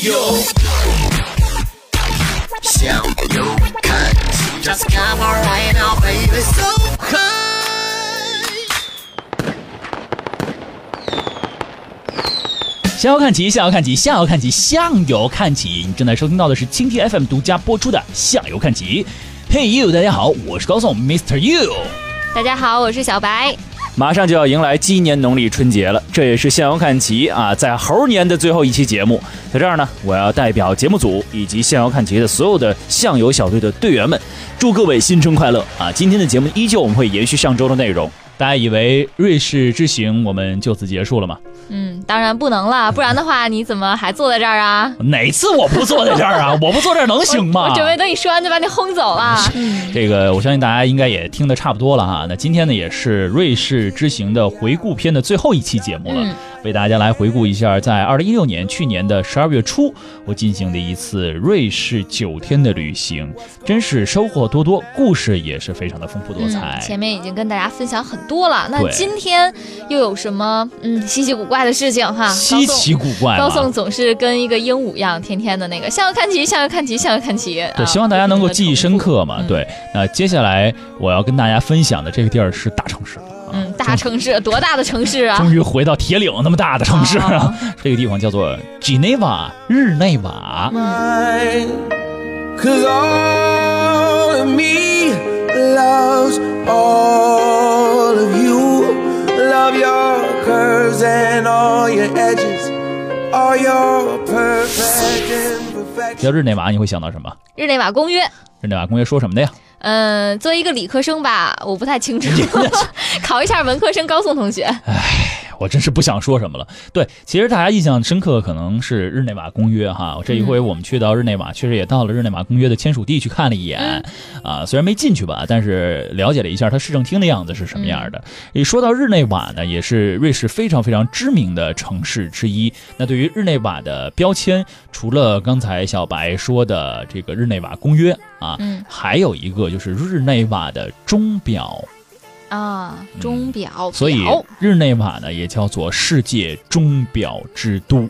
呦，向右看齐，Just come on right now, baby, so high。向右看齐，向右看齐，向右看齐，向右看齐。你正在收听到的是蜻蜓 FM 独家播出的《向右看齐》。Hey you，大家好，我是高颂 Mr. You。大家好，我是小白。马上就要迎来鸡年农历春节了，这也是向右看齐啊，在猴年的最后一期节目，在这儿呢，我要代表节目组以及向右看齐的所有的向游小队的队员们，祝各位新春快乐啊！今天的节目依旧我们会延续上周的内容。大家以为瑞士之行我们就此结束了吗？嗯，当然不能了，不然的话你怎么还坐在这儿啊？哪次我不坐在这儿啊？我不坐这儿能行吗？我准备等你说完就把你轰走了。这个我相信大家应该也听得差不多了哈。那今天呢也是瑞士之行的回顾篇的最后一期节目了。为大家来回顾一下，在二零一六年去年的十二月初，我进行的一次瑞士九天的旅行，真是收获多多，故事也是非常的丰富多彩。前面已经跟大家分享很多了，那今天又有什么嗯稀奇古怪的事情哈？稀奇古怪，高颂总是跟一个鹦鹉一样，天天的那个向右看齐，向右看齐，向右看齐。对，希望大家能够记忆深刻嘛。对，那接下来我要跟大家分享的这个地儿是大城市。嗯，大城市多大的城市啊！终于回到铁岭那么大的城市啊！这个地方叫做 Geneva 日内瓦。叫日内瓦，你会想到什么？日内瓦公约。日内瓦公约说什么的呀？嗯，作为一个理科生吧，我不太清楚，考一下文科生高颂同学。唉，我真是不想说什么了。对，其实大家印象深刻可能是日内瓦公约哈。这一回我们去到日内瓦，确实也到了日内瓦公约的签署地去看了一眼啊。虽然没进去吧，但是了解了一下它市政厅的样子是什么样的。一说到日内瓦呢，也是瑞士非常非常知名的城市之一。那对于日内瓦的标签，除了刚才小白说的这个日内瓦公约啊，还有一个。就是日内瓦的钟表啊，钟表，所以日内瓦呢也叫做世界钟表之都。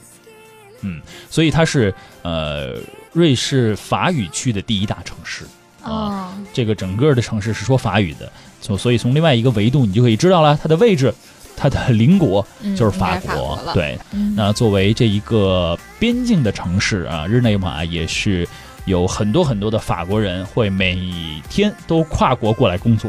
嗯，所以它是呃瑞士法语区的第一大城市啊。这个整个的城市是说法语的，就所以从另外一个维度你就可以知道了它的位置，它的邻国就是法国。对，那作为这一个边境的城市啊，日内瓦也是。有很多很多的法国人会每天都跨国过来工作，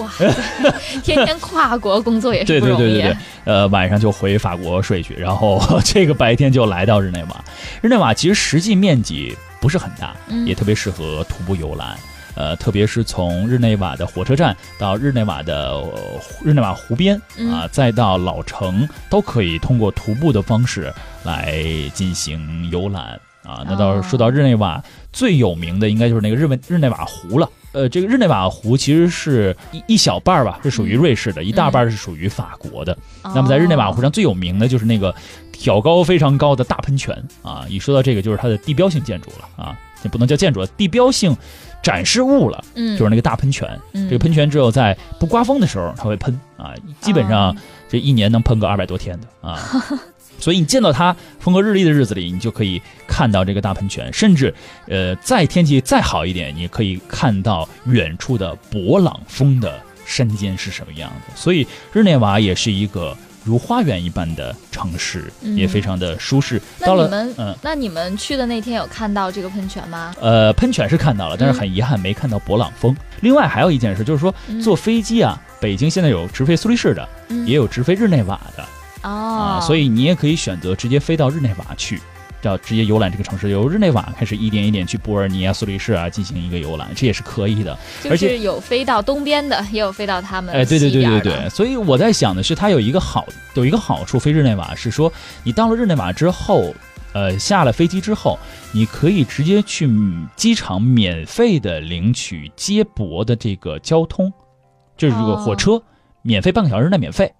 哇，天天跨国工作也是不容易。对对对对对，呃，晚上就回法国睡去，然后 这个白天就来到日内瓦。日内瓦其实实际面积不是很大，也特别适合徒步游览。呃，特别是从日内瓦的火车站到日内瓦的日内瓦湖边啊，再到老城，都可以通过徒步的方式来进行游览。啊，那到说到日内瓦最有名的，应该就是那个日内日内瓦湖了。呃，这个日内瓦湖其实是一一小半儿吧，是属于瑞士的，一大半是属于法国的。那么在日内瓦湖上最有名的就是那个挑高非常高的大喷泉啊。一说到这个，就是它的地标性建筑了啊，也不能叫建筑了，地标性展示物了。嗯，就是那个大喷泉。这个喷泉只有在不刮风的时候它会喷啊，基本上这一年能喷个二百多天的啊。所以你见到它风和日丽的日子里，你就可以看到这个大喷泉，甚至，呃，再天气再好一点，你可以看到远处的勃朗峰的山间是什么样的。所以日内瓦也是一个如花园一般的城市，也非常的舒适。到了，嗯，那你们去的那天有看到这个喷泉吗？呃，喷泉是看到了，但是很遗憾没看到勃朗峰。另外还有一件事就是说，坐飞机啊，北京现在有直飞苏黎世的，也有直飞日内瓦的。哦，所以你也可以选择直接飞到日内瓦去，叫直接游览这个城市，由日内瓦开始一点一点去波尔尼亚、苏黎世啊进行一个游览，这也是可以的。而且有飞到东边的，也有飞到他们哎，对对对对对。所以我在想的是，它有一个好有一个好处，飞日内瓦是说，你到了日内瓦之后，呃，下了飞机之后，你可以直接去机场免费的领取接驳的这个交通，就是这个火车免费半个小时内免费。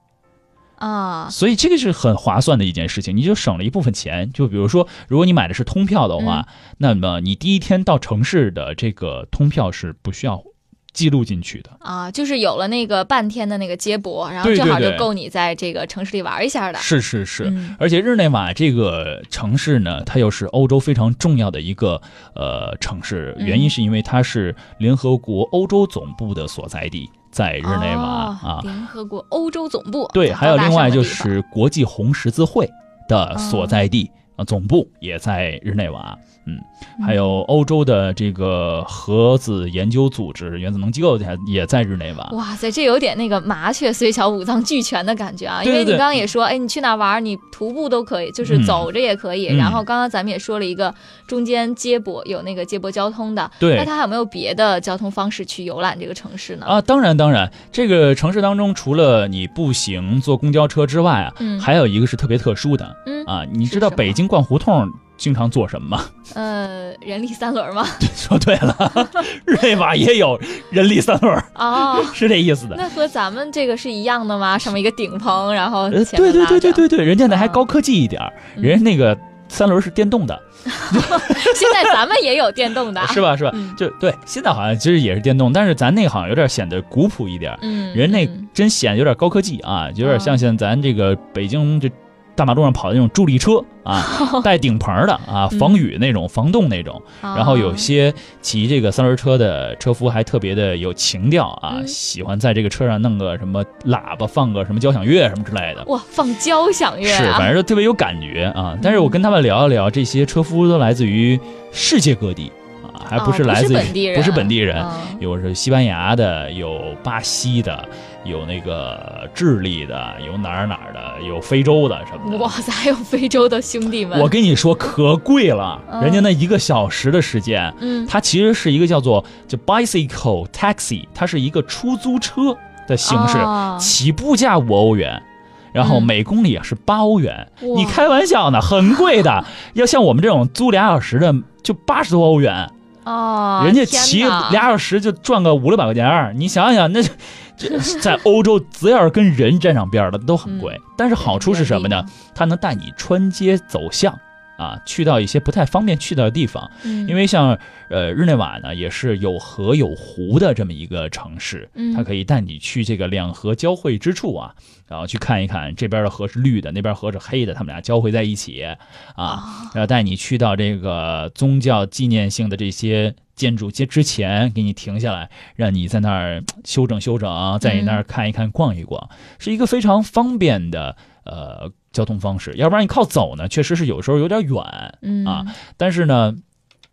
啊，所以这个是很划算的一件事情，你就省了一部分钱。就比如说，如果你买的是通票的话，那么你第一天到城市的这个通票是不需要记录进去的。啊，就是有了那个半天的那个接驳，然后正好就够你在这个城市里玩一下的。是是是，嗯。而且日内瓦这个城市呢，它又是欧洲非常重要的一个呃城市，嗯原因是因为它是联合国欧洲总部的所在地，在日内瓦、哦啊。联合国欧洲总部。对，还有另外就是国际红十字会的所在地。啊，总部也在日内瓦，嗯，还有欧洲的这个核子研究组织原子能机构也也在日内瓦。哇塞，这有点那个麻雀虽小五脏俱全的感觉啊！因为你刚刚也说，哎，你去哪玩，你徒步都可以，就是嗯走着也可以。嗯然后刚刚咱们也说了一个中间接驳有那个接驳交通的，对那它还有没有别的交通方式去游览这个城市呢？啊，当然当然，这个城市当中除了你步行、坐公交车之外啊，嗯还有一个是特别特殊的嗯啊。你知道北京逛胡同经常做什么吗？呃，人力三轮吗？说对了，日内瓦也有人力三轮啊，哦，是这意思的。那和咱们这个是一样的吗？上面一个顶棚，然后呃，对对对对对对，人家那还啊高科技一点儿，嗯人家那个三轮是电动的，现在咱们也有电动的，是？吧？是吧？嗯就对，现在好像其实也是电动，但是咱那好像有点显得古朴一点儿，嗯，人那嗯真显得有点高科技啊，有点像哦现在咱这个北京这大马路上跑的那种助力车啊，带顶棚的啊，嗯防雨那种、防冻那种。然后有啊些骑这个三轮车的车夫还特别的有情调啊，嗯喜欢在这个车上弄个什么喇叭，放个什么交响乐什么之类的。哇，放交响乐是，啊！反正就特别有感觉啊。但是我跟他们聊一聊，这些车夫都来自于世界各地啊，还不是哦来自于、不是本地人，嗯有是西班牙的，有巴西的，有那个智利的，有哪儿哪儿的，有非洲的什么的。哇塞，还有非洲的兄弟们，我跟你说可贵了，嗯人家那一个小时的时间，嗯它其实是一个叫做就 bicycle taxi，它是一个出租车的形式，哦起步价五欧元。然后嗯每公里啊是八欧元，哇你开玩笑呢，很贵的。要像我们这种租俩小时的，就八十多欧元。哦，人家骑俩小时就赚个五六百块钱儿，你想想，那这 在欧洲只要是跟人沾上边儿的都很贵。嗯但是好处是什么呢？？它能带你穿街走巷啊，去到一些不太方便去到的地方。嗯因为像呃日内瓦呢，也是有河有湖的这么一个城市，嗯它可以带你去这个两河交汇之处啊，然后去看一看这边的河是绿的，那边河是黑的，他们俩交汇在一起啊，啊，然后带你去到这个宗教纪念性的这些建筑街之前，给你停下来，让你在那儿休整休整，在你那儿看一看、逛一逛，是一个非常方便的呃交通方式。要不然你靠走呢，确实是有时候有点远，嗯啊，但是呢，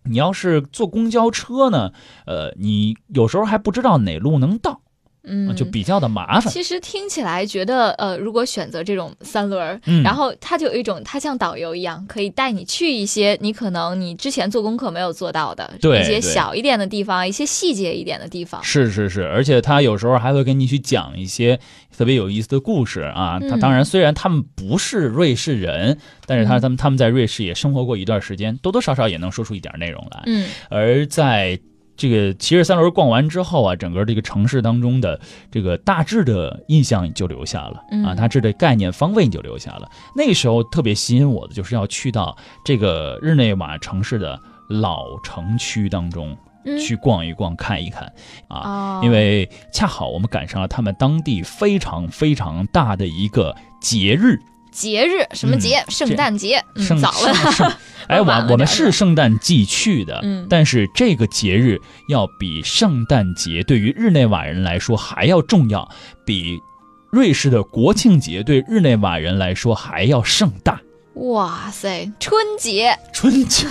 你要是坐公交车呢，呃，你有时候还不知道哪路能到，嗯，就比较的麻烦。其实听起来觉得，呃，如果选择这种三轮儿，嗯然后它就有一种，它像导游一样，可以带你去一些你可能你之前做功课没有做到的对一些小一点的地方，一些细节一点的地方。是是是，而且他有时候还会跟你去讲一些特别有意思的故事啊。他嗯当然虽然他们不是瑞士人，但是他嗯他们他们在瑞士也生活过一段时间，多多少少也能说出一点内容来。嗯而在这个骑着三轮逛完之后啊，整个这个城市当中的这个大致的印象就留下了、嗯啊，大致的概念方位就留下了。那个时候特别吸引我的就是要去到这个日内瓦城市的老城区当中嗯，去逛一逛、看一看啊。哦，因为恰好我们赶上了他们当地非常非常大的一个节日，节日什么节？圣诞节，早了，哎，我我们是圣诞季去的，嗯。但是这个节日要比圣诞节对于日内瓦人来说还要重要，比瑞士的国庆节对日内瓦人来说还要盛大。哇塞，春节，春节，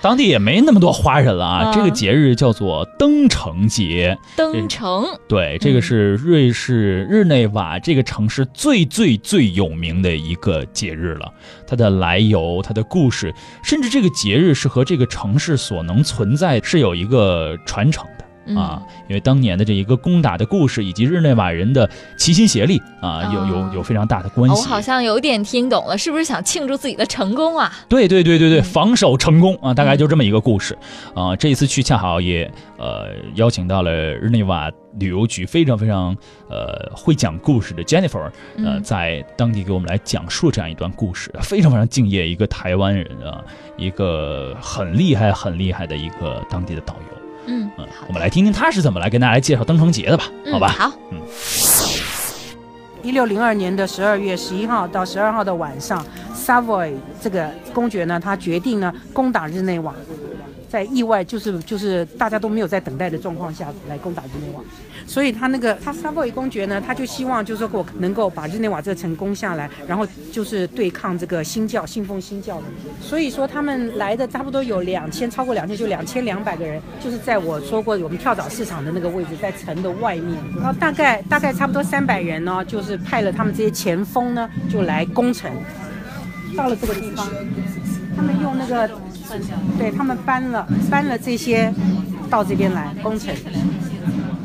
当地也没那么多华人了啊。嗯这个节日叫做登城节，登城，对，这个是瑞士日内瓦这个城市最最最有名的一个节日了。它的来由、它的故事，甚至这个节日是和这个城市所能存在是有一个传承啊，因为当年的这一个攻打的故事，以及日内瓦人的齐心协力啊，有有哦有非常大的关系。哦我好像有点听懂了，是不是想庆祝自己的成功啊？对对对对对，嗯防守成功啊，大概就这么一个故事啊。这一次去恰好也呃邀请到了日内瓦旅游局非常非常呃会讲故事的 Jennifer，呃，嗯在当地给我们来讲述这样一段故事，非常非常敬业一个台湾人啊，一个很厉害很厉害的一个当地的导游。嗯，我们来听听他是怎么来跟大家来介绍登城节的吧，嗯好吧？好，嗯。一六零二年的十二月十一号到十二号的晚上，Savoy 这个公爵呢，他决定呢攻打日内瓦，在意外就是就是大家都没有在等待的状况下来攻打日内瓦，所以他那个他 Savoy 公爵呢，他就希望就是说我能够把日内瓦这个城攻下来，然后就是对抗这个新教信奉新教的，所以说他们来的差不多有两千，超过两千，就两千两百个人，就是在我说过我们跳蚤市场的那个位置，在城的外面，然后大概大概差不多三百人呢，就是派了他们这些前锋呢，就来攻城。到了这个地方，他们用那个，对他们搬了搬了这些到这边来工程。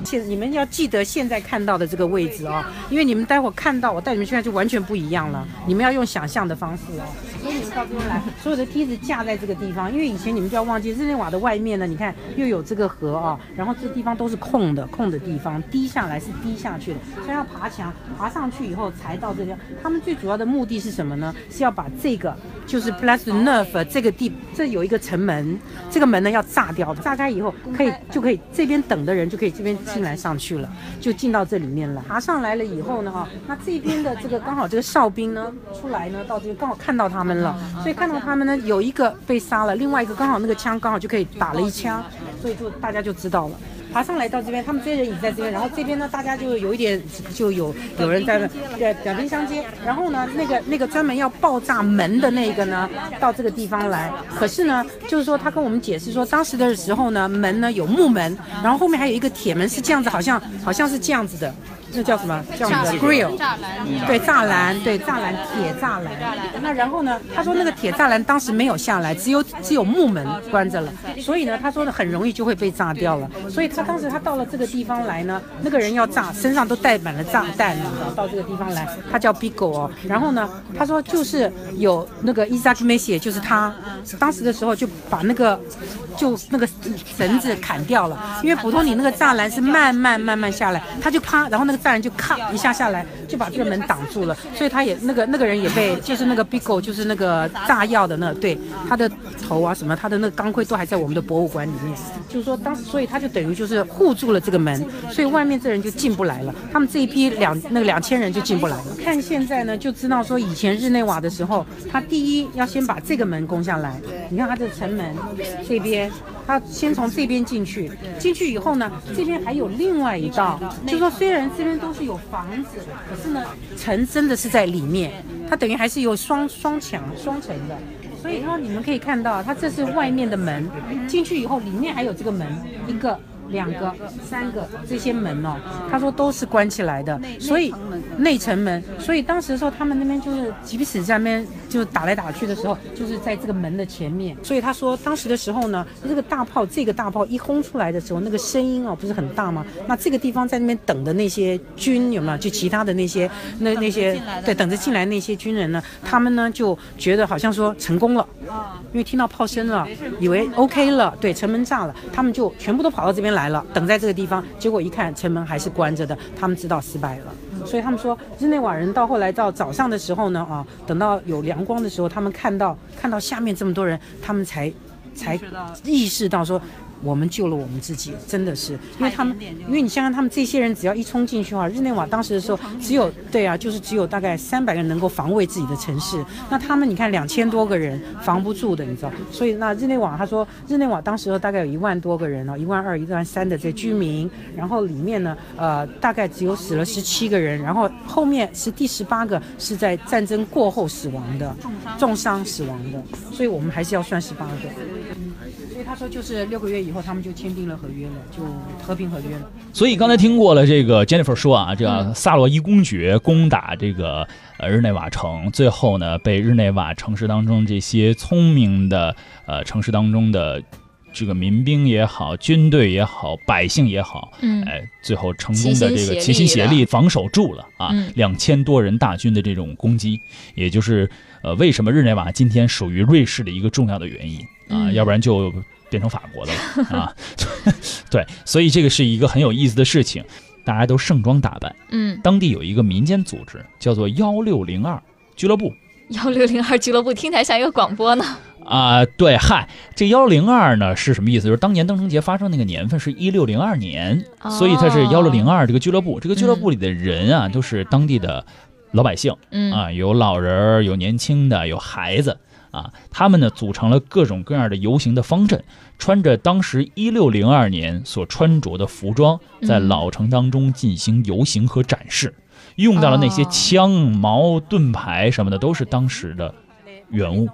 现你们要记得现在看到的这个位置哦，因为你们待会儿看到我带你们去看就完全不一样了，你们要用想象的方式哦。所以你们到这边来，所有的梯子架在这个地方，因为以前你们就要忘记日内瓦的外面呢，你看又有这个河啊、然后这地方都是空的，空的地方滴下来是滴下去的，所以要爬墙，爬上去以后才到这边。他们最主要的目的是什么呢？是要把这个就是 de Neuf 这个地，这有一个城门，这个门呢要炸掉，炸开以后可以就可以这边等的人就可以这边进来上去了，就进到这里面了。爬上来了以后呢，哈，那这边的这个刚好这个哨兵呢出来呢，到这边刚好看到他们了，所以看到他们呢有一个被杀了，另外一个刚好那个枪刚好就可以打了一枪，所以就大家就知道了。爬上来到这边，他们这些人也在这边，然后这边呢，大家就有一点就有有人在那对两边相接，然后呢，那个那个专门要爆炸门的那个呢，到这个地方来，可是呢，就是说他跟我们解释说，当时的时候呢，门呢有木门，然后后面还有一个铁门是这样子，好像好像是这样子的。那叫什么？这样子的 grill，对栅栏，对栅栏，铁栅栏。那然后呢？他说那个铁栅栏当时没有下来，只有只有木门关着了，所以呢，他说的很容易就会被炸掉了。所以他当时他到了这个地方来呢，那个人要炸，身上都带满了炸弹，你知道，到这个地方来，他叫 Bigo 哦。然后呢，他说就是有那个 Isaac Messi，就是他当时的时候就把那个就那个绳子砍掉了，因为普通你那个栅栏是慢慢慢慢下来，他就啪，然后那个栅栏就咔一下下来，就把这个门挡住了，所以他也那个那个人也被就是那个 Bigo 就是那个炸药的那对他的头啊什么，他的那个钢盔都还在我们的博物馆里面，就是说当时所以他就等于就是护住了这个门，所以外面这人就进不来了，他们这一批两那个两千人就进不来了。看现在呢就知道说以前日内瓦的时候，他第一要先把这个门攻下来，你看它的城门这边。它先从这边进去，进去以后呢，这边还有另外一道，就说虽然这边都是有房子，可是呢，城真的是在里面，它等于还是有双双墙双层的。所以说你们可以看到，它这是外面的门，进去以后里面还有这个门，一个、两个、三个这些门哦，他说都是关起来的，所以内城门，所以当时的时候他们那边就是即使在那边就打来打去的时候，就是在这个门的前面，所以他说当时的时候呢，这个大炮这个大炮一轰出来的时候，那个声音哦不是很大吗？那这个地方在那边等的那些军有没有？就其他的那些那那些对等着进来那些军人呢，他们呢就觉得好像说成功了，因为听到炮声了，以为 OK 了，对，城门炸了，他们就全部都跑到这边来了，等在这个地方。结果一看城门还是关着的，他们知道失败了。所以他们说，日内瓦人到后来到早上的时候呢，啊，等到有阳光的时候，他们看到看到下面这么多人，他们才才意识到说。我们救了我们自己，真的是，因为他们，因为你想想，他们这些人只要一冲进去的话，日内瓦当时的时候只有，对啊，就是只有大概三百个人能够防卫自己的城市，那他们你看两千多个人防不住的，你知道，所以那日内瓦他说，日内瓦当时大概有一万多个人哦，一万二、一万三的这居民，然后里面呢，呃，大概只有死了十七个人，然后后面是第十八个是在战争过后死亡的，重伤。死亡的，所以我们还是要算十八个。所以他说，就是六个月以后，他们就签订了合约了，就和平合约了。所以刚才听过了这个 Jennifer 说啊，这个萨洛伊公爵攻打这个呃日内瓦城，最后呢被日内瓦城市当中这些聪明的呃城市当中的这个民兵也好、军队也好、百姓也好，嗯哎，最后成功的这个齐齐心协力防守住了啊嗯，两千多人大军的这种攻击，也就是呃为什么日内瓦今天属于瑞士的一个重要的原因啊，嗯。要不然就变成法国的了啊。对，所以这个是一个很有意思的事情，大家都盛装打扮。嗯，当地有一个民间组织叫做幺六零二俱乐部，幺六零二俱乐部听起来像一个广播呢。啊，对，嗨，这幺零二呢是什么意思？就是当年登城节发生那个年份是一六零二年，所以它是幺六零二这个俱乐部。这个俱乐部里的人啊，都是当地的老百姓，嗯啊，有老人儿，有年轻的，有孩子啊，他们呢组成了各种各样的游行的方阵，穿着当时一六零二年所穿着的服装，在嗯老城当中进行游行和展示，用到了那些哦枪、矛、盾牌什么的，都是当时的原物。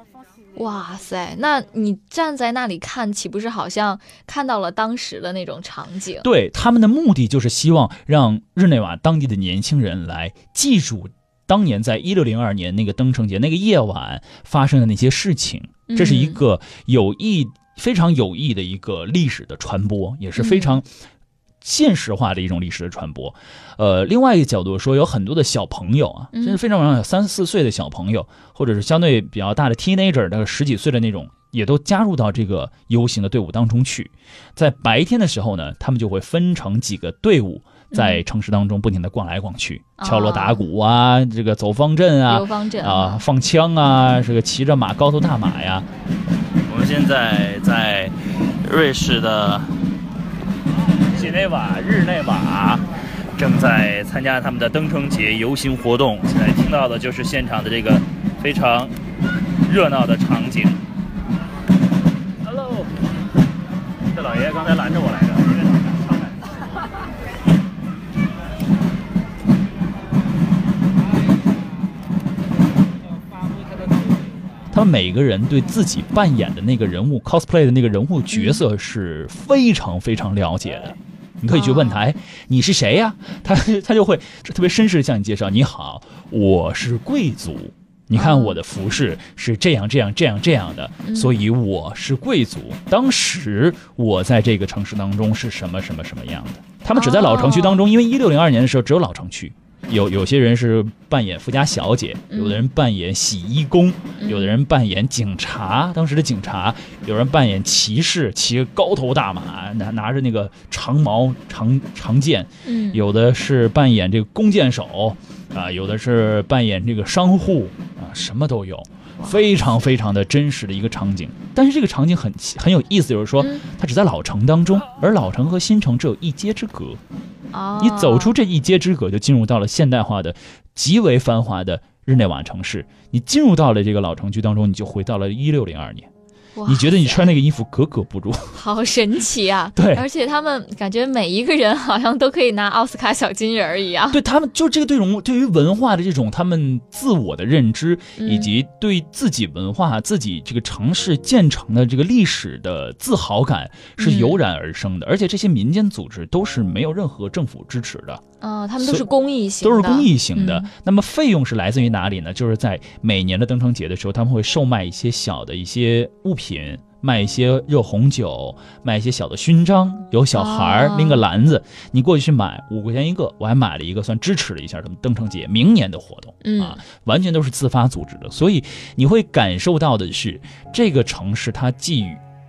哇塞，那你站在那里看，岂不是好像看到了当时的那种场景？对他们的目的就是希望让日内瓦当地的年轻人来记住当年在一六零二年那个登城节那个夜晚发生的那些事情。这是一嗯个有意、非常有意的一个历史的传播，也是非常现实化的一种历史的传播。呃，另外一个角度说，有很多的小朋友啊，嗯甚至非常有三四岁的小朋友，或者是相对比较大的 teenager，大概十几岁的那种，也都加入到这个游行的队伍当中去。在白天的时候呢，他们就会分成几个队伍。在城市当中不停的逛来逛去，哦敲锣打鼓啊，这个走方阵啊，方阵啊，放枪啊，这个骑着马高头大马呀，我们现在在瑞士的日内瓦，日内瓦，正在参加他们的登城节游行活动。现在听到的就是现场的这个非常热闹的场景。Hello，这老爷爷刚才拦着我来他们每个人对自己扮演的那个人物 cosplay 的那个人物角色是非常非常了解的。你可以去问他，哎，你是谁呀、他他就会特别绅士地向你介绍，你好，我是贵族。你看我的服饰是这样这样这样这样的，所以我是贵族。当时我在这个城市当中是什么什么什么样的？他们只在老城区当中，因为一六零二年的时候只有老城区。有有些人是扮演富家小姐，有的人扮演洗衣工，有的人扮演警察，当时的警察，有人扮演骑士，骑个高头大马，拿拿着那个长矛长长剑，嗯，有的是扮演这个弓箭手，啊，有的是扮演这个商户，啊，什么都有，非常非常的真实的一个场景。但是这个场景很很有意思，就是说嗯。它只在老城当中，而老城和新城只有一街之隔。哦，你走出这一街之隔，就进入到了现代化的、极为繁华的日内瓦城市。你进入到了这个老城区当中，你就回到了一六零二年。哇你觉得你穿那个衣服格格不入？好神奇啊！对而且他们感觉每一个人好像都可以拿奥斯卡小金人儿一样。对他们，就这个对容对于文化的这种他们自我的认知，嗯以及对自己文化、自己这个城市建成的这个历史的自豪感是嗯油然而生的。而且这些民间组织都是没有任何政府支持的，嗯、他们都是公益型的，都是公益型的。嗯那么费用是来自于哪里呢？就是在每年的登城节的时候，他们会售卖一些小的一些物品。卖一些热红酒，卖一些小的勋章，有小孩拎个篮子，你过去去买五块钱一个，我还买了一个，算支持了一下他们登城节明年的活动、嗯啊，完全都是自发组织的，所以你会感受到的是这个城市它既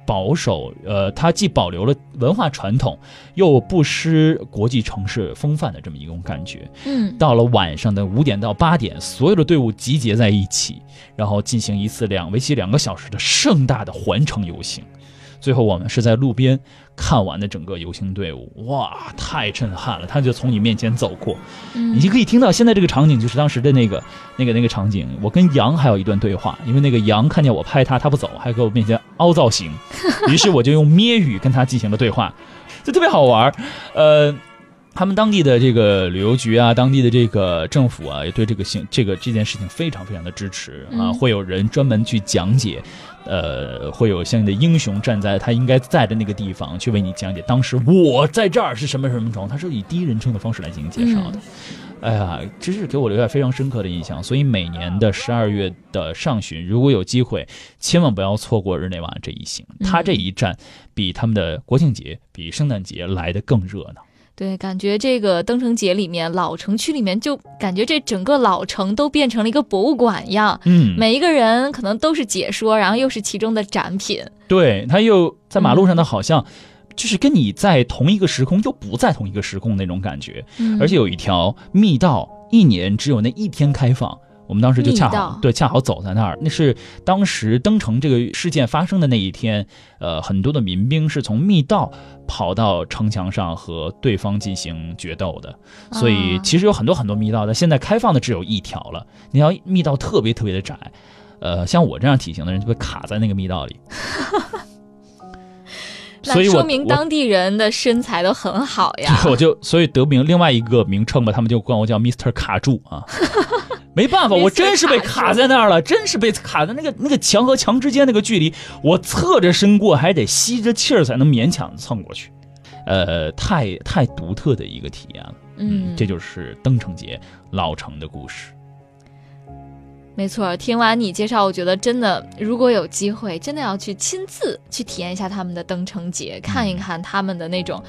保守，呃，它既保留了文化传统，又不失国际城市风范的这么一种感觉。嗯，到了晚上的五点到八点，所有的队伍集结在一起，然后进行一次两为期两个小时的盛大的环城游行。最后我们是在路边看完的整个游行队伍，哇，太震撼了！他就从你面前走过，嗯你就可以听到现在这个场景，就是当时的那个、那个、那个场景。我跟羊还有一段对话，因为那个羊看见我拍他，他不走，还给我面前凹造型，于是我就用咩语跟他进行了对话，就特别好玩儿。呃，他们当地的这个旅游局啊，当地的这个政府啊，也对这个行这个这件事情非常非常的支持啊，嗯会有人专门去讲解。呃，会有相应的英雄站在他应该在的那个地方去为你讲解，当时我在这儿是什么什么状况，他是以第一人称的方式来进行介绍的。哎呀，真是给我留下非常深刻的印象。所以每年的十二月的上旬，如果有机会，千万不要错过日内瓦这一行。他这一站比他们的国庆节、比圣诞节来的更热闹。对，感觉这个登城节里面，老城区里面就感觉这整个老城都变成了一个博物馆一样，嗯，每一个人可能都是解说，然后又是其中的展品。对，他又在马路上，他好像就是跟你在同一个时空，又不在同一个时空那种感觉。嗯而且有一条密道，一年只有那一天开放。我们当时就恰好对恰好走在那儿，那是当时登城这个事件发生的那一天，呃，很多的民兵是从密道跑到城墙上和对方进行决斗的，所以啊其实有很多很多密道但，现在开放的只有一条了，你要密道特别特别的窄，呃，像我这样体型的人就被卡在那个密道里。所以说明当地人的身材都很好呀。我就所以得名另外一个名称吧，他们就管我叫 Mr. 卡住啊。没办法，我真是被卡在那儿了，真是被卡在那个那个墙和墙之间那个距离，我侧着身过，还得吸着气儿才能勉强蹭过去。呃，太太独特的一个体验了。嗯，这就是登城节老城的故事。没错，听完你介绍，我觉得真的，如果有机会，真的要去亲自去体验一下他们的登城节，看一看他们的那种，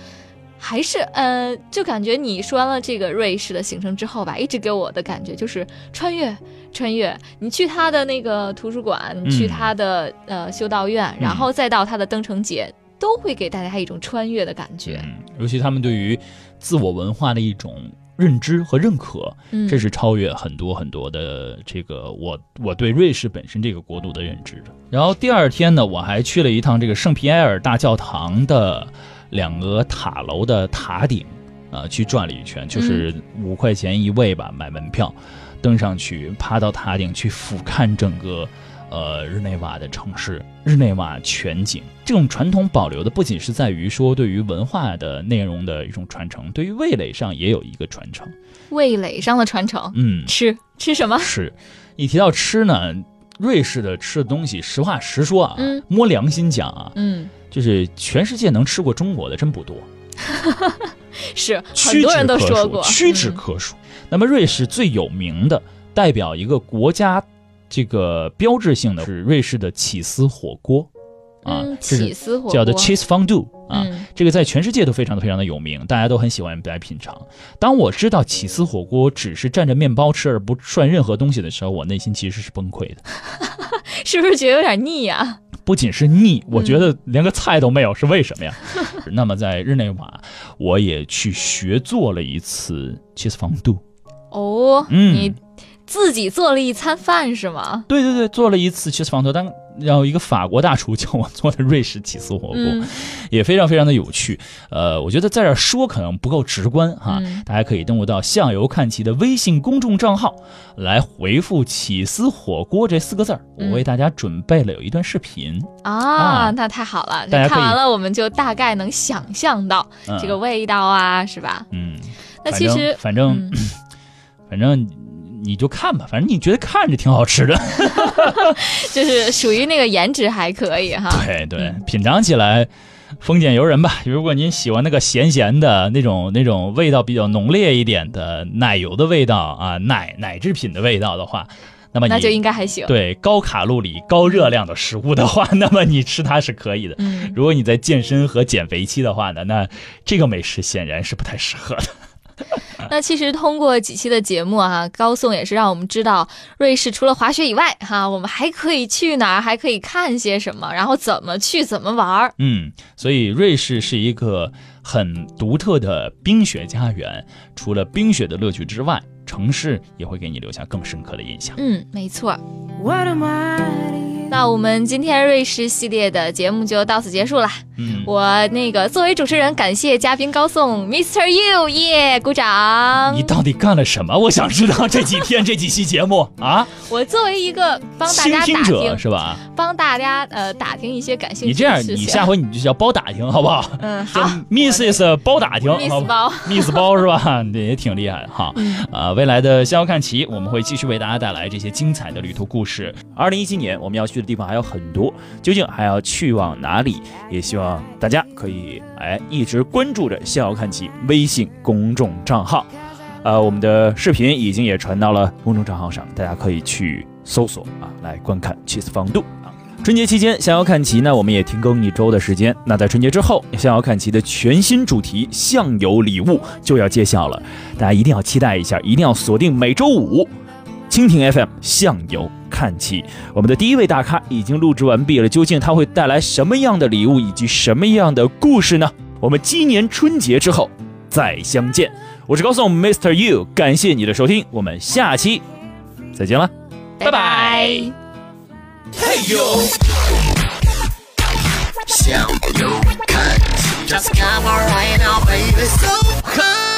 还是呃，就感觉你说完了这个瑞士的行程之后吧，一直给我的感觉就是穿越，穿越。你去他的那个图书馆，你去嗯他的、呃修道院，然后再到他的登城节，都会给大家一种穿越的感觉。嗯，尤其他们对于自我文化的一种认知和认可，嗯，这是超越很多很多的这个我我对瑞士本身这个国度的认知的。然后第二天呢，我还去了一趟这个圣皮埃尔大教堂的两个塔楼的塔顶，啊、去转了一圈，就是五块钱一位吧，买门票，登上去，爬到塔顶去俯瞰整个。呃，日内瓦的城市，日内瓦全景，这种传统保留的不仅是在于说对于文化的内容的一种传承，对于味蕾上也有一个传承。味蕾上的传承。嗯，吃吃什么？吃，一提到吃呢，瑞士的吃的东西，实话实说啊，嗯。摸良心讲啊，嗯，就是全世界能吃过中国的真不多，是屈很多人都说过，屈指嗯可数。那么瑞士最有名的代表一个国家这个标志性的是瑞士的起司火锅啊，嗯，起司火锅。叫做 cheese fondue 啊。嗯这个在全世界都非常的非常的有名，大家都很喜欢来品尝。当我知道起司火锅只是蘸着面包吃而不涮任何东西的时候，我内心其实是崩溃的。是不是觉得有点腻呀？不仅是腻，我觉得连个菜都没有，是为什么呀？那么在日内瓦，我也去学做了一次 cheese fondue。哦，嗯你自己做了一餐饭是吗？对对对，做了一次 cheese fondue，当然后一个法国大厨教我做的瑞士起司火锅，嗯也非常非常的有趣。呃，我觉得在这儿说可能不够直观哈，嗯大家可以登录到向游看齐的微信公众账号来回复“起司火锅”这四个字儿，我嗯为大家准备了有一段视频。啊，啊那太好了！大家看完了，我们就大概能想象到嗯、这个味道啊，是吧？嗯，那其实，反正、嗯反正你就看吧，反正你觉得看着挺好吃的，就是属于那个颜值还可以哈。对对嗯，品尝起来丰俭由人吧。如果您喜欢那个咸咸的那种那种味道比较浓烈一点的奶油的味道啊，奶奶制品的味道的话，那么那就应该还行。对高卡路里、高热量的食物的话，那么你吃它是可以的。嗯，如果你在健身和减肥期的话呢，那这个美食显然是不太适合的。那其实通过几期的节目啊，高颂也是让我们知道，瑞士除了滑雪以外，哈，我们还可以去哪儿，还可以看些什么，然后怎么去，怎么玩儿。嗯，所以瑞士是一个很独特的冰雪家园。除了冰雪的乐趣之外，城市也会给你留下更深刻的印象。嗯，没错。What am I? 那我们今天瑞士系列的节目就到此结束了。嗯，我那个作为主持人，感谢嘉宾高颂，Mr. You，耶，鼓掌你。到底干了什么？我想知道这几天这几期节目啊，我作为一个帮大家打听者，是吧？帮大家呃打听一些感兴你这样，趣的事情。你下回你就叫包打听，好不好？嗯叫好 Mrs 包打听，Miss 包，Miss 包是吧？这也挺厉害的哈。嗯啊，未来的逍遥看齐，我们会继续为大家带来这些精彩的旅途故事。二零一七年我们要去的地方还有很多，究竟还要去往哪里？也希望大家可以哎一直关注着逍遥看齐微信公众账号。呃，我们的视频已经也传到了公众账号上，大家可以去搜索啊，来观看 Cheese 方度啊。春节期间，逍遥看齐呢，我们也停更一周的时间。那在春节之后，逍遥看齐的全新主题“相由礼物”就要揭晓了，大家一定要期待一下，一定要锁定每周五，蜻蜓 FM 向游看齐。我们的第一位大咖已经录制完毕了，究竟他会带来什么样的礼物以及什么样的故事呢？我们今年春节之后再相见。我是高颂 Mr. You，感谢你的收听，我们下期再见了。拜拜。嘿呦，向右看，Just come on right now, baby. So